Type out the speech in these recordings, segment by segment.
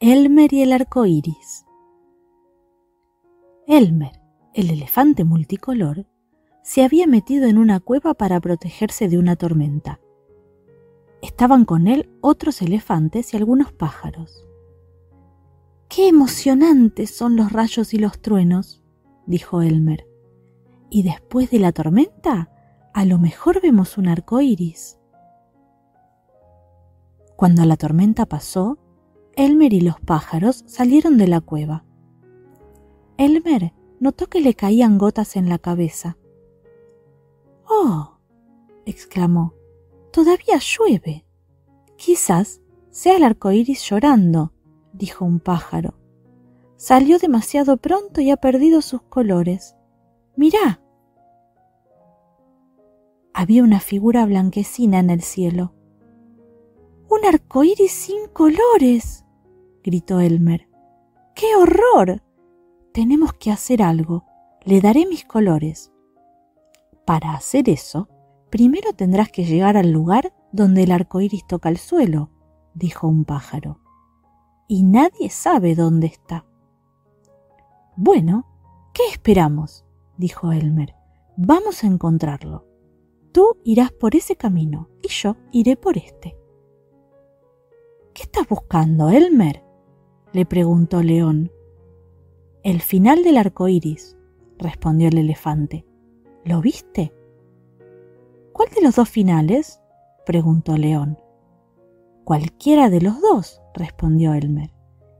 Elmer y el arco iris. Elmer, el elefante multicolor, se había metido en una cueva para protegerse de una tormenta. Estaban con él otros elefantes y algunos pájaros. ¡Qué emocionantes son los rayos y los truenos! dijo Elmer. ¿Y después de la tormenta? A lo mejor vemos un arco iris. Cuando la tormenta pasó, Elmer y los pájaros salieron de la cueva. Elmer notó que le caían gotas en la cabeza. ¡Oh! exclamó. Todavía llueve. Quizás sea el arco iris llorando, dijo un pájaro. Salió demasiado pronto y ha perdido sus colores. Mirá. Había una figura blanquecina en el cielo. ¡Un arco iris sin colores! Gritó Elmer. ¡Qué horror! Tenemos que hacer algo. Le daré mis colores. Para hacer eso, primero tendrás que llegar al lugar donde el arco iris toca el suelo, dijo un pájaro. Y nadie sabe dónde está. Bueno, ¿qué esperamos? dijo Elmer. Vamos a encontrarlo. Tú irás por ese camino y yo iré por este. ¿Qué estás buscando, Elmer? Le preguntó León. El final del arco iris, respondió el elefante. ¿Lo viste? ¿Cuál de los dos finales? preguntó León. Cualquiera de los dos, respondió Elmer.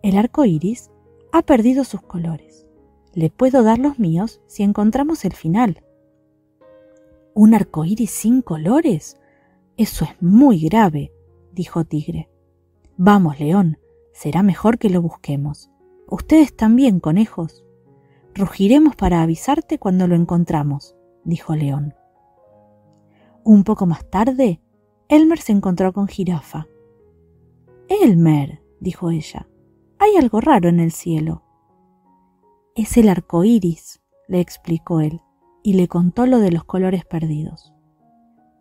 El arco iris ha perdido sus colores. Le puedo dar los míos si encontramos el final. ¿Un arco iris sin colores? Eso es muy grave, dijo Tigre. Vamos, León, será mejor que lo busquemos. Ustedes también, conejos. Rugiremos para avisarte cuando lo encontramos, dijo León. Un poco más tarde, Elmer se encontró con Jirafa. Elmer, dijo ella, hay algo raro en el cielo. Es el arco iris, le explicó él, y le contó lo de los colores perdidos.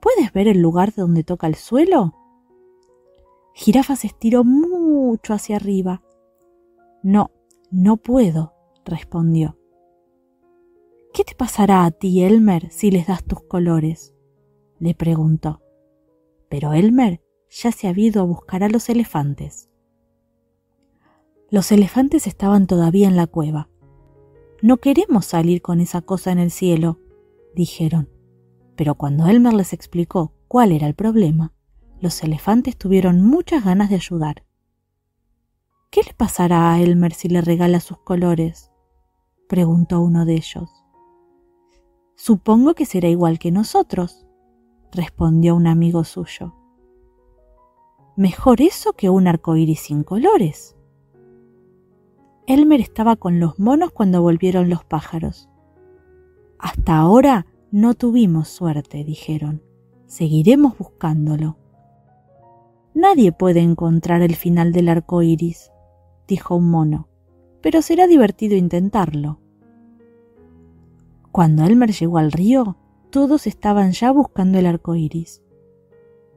¿Puedes ver el lugar donde toca el suelo? Jirafa se estiró mucho hacia arriba. No, no puedo, respondió. ¿Qué te pasará a ti, Elmer, si les das tus colores? le preguntó. Pero Elmer ya se había ido a buscar a los elefantes. Los elefantes estaban todavía en la cueva. No queremos salir con esa cosa en el cielo, dijeron. Pero cuando Elmer les explicó cuál era el problema, los elefantes tuvieron muchas ganas de ayudar. ¿Qué le pasará a Elmer si le regala sus colores? preguntó uno de ellos. Supongo que será igual que nosotros, respondió un amigo suyo. Mejor eso que un arco iris sin colores, Elmer estaba con los monos cuando volvieron los pájaros. Hasta ahora no tuvimos suerte, dijeron. Seguiremos buscándolo. Nadie puede encontrar el final del arco iris, dijo un mono, pero será divertido intentarlo. Cuando Elmer llegó al río, todos estaban ya buscando el arco iris.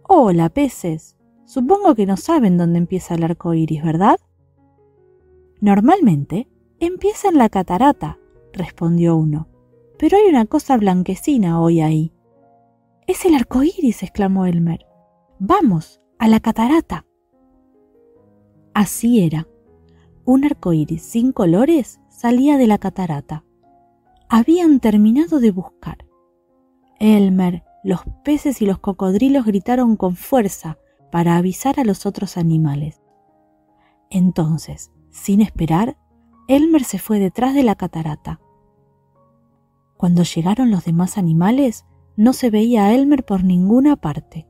Hola, peces. Supongo que no saben dónde empieza el arco iris, ¿verdad? Normalmente empieza en la catarata, respondió uno, pero hay una cosa blanquecina hoy ahí. Es el arco iris, exclamó Elmer. Vamos, a la catarata. Así era. Un arco iris sin colores salía de la catarata. Habían terminado de buscar. Elmer, los peces y los cocodrilos gritaron con fuerza para avisar a los otros animales. Entonces, sin esperar, Elmer se fue detrás de la catarata. Cuando llegaron los demás animales, no se veía a Elmer por ninguna parte.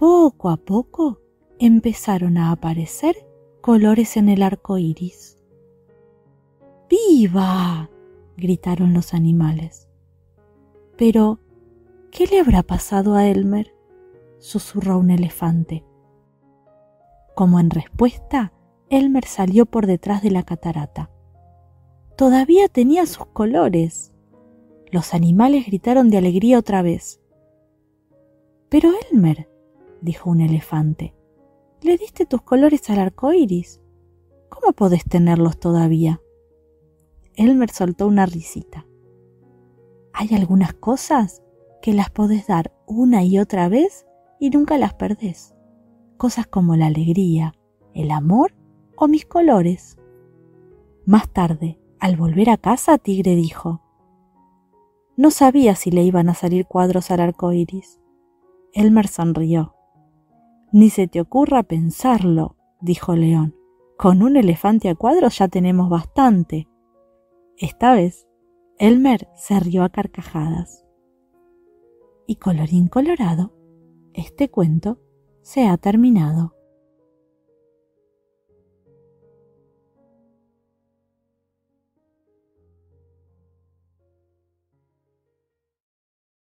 Poco a poco empezaron a aparecer colores en el arco iris. ¡Viva! gritaron los animales. Pero, ¿qué le habrá pasado a Elmer? susurró un elefante. Como en respuesta, Elmer salió por detrás de la catarata. Todavía tenía sus colores. Los animales gritaron de alegría otra vez. Pero Elmer, dijo un elefante, le diste tus colores al arco iris. ¿Cómo podés tenerlos todavía? Elmer soltó una risita. Hay algunas cosas que las podés dar una y otra vez y nunca las perdés. Cosas como la alegría, el amor o mis colores. Más tarde, al volver a casa, Tigre dijo: No sabía si le iban a salir cuadros al arco iris. Elmer sonrió. Ni se te ocurra pensarlo, dijo León. Con un elefante a cuadros ya tenemos bastante. Esta vez, Elmer se rió a carcajadas. Y colorín colorado, este cuento se ha terminado.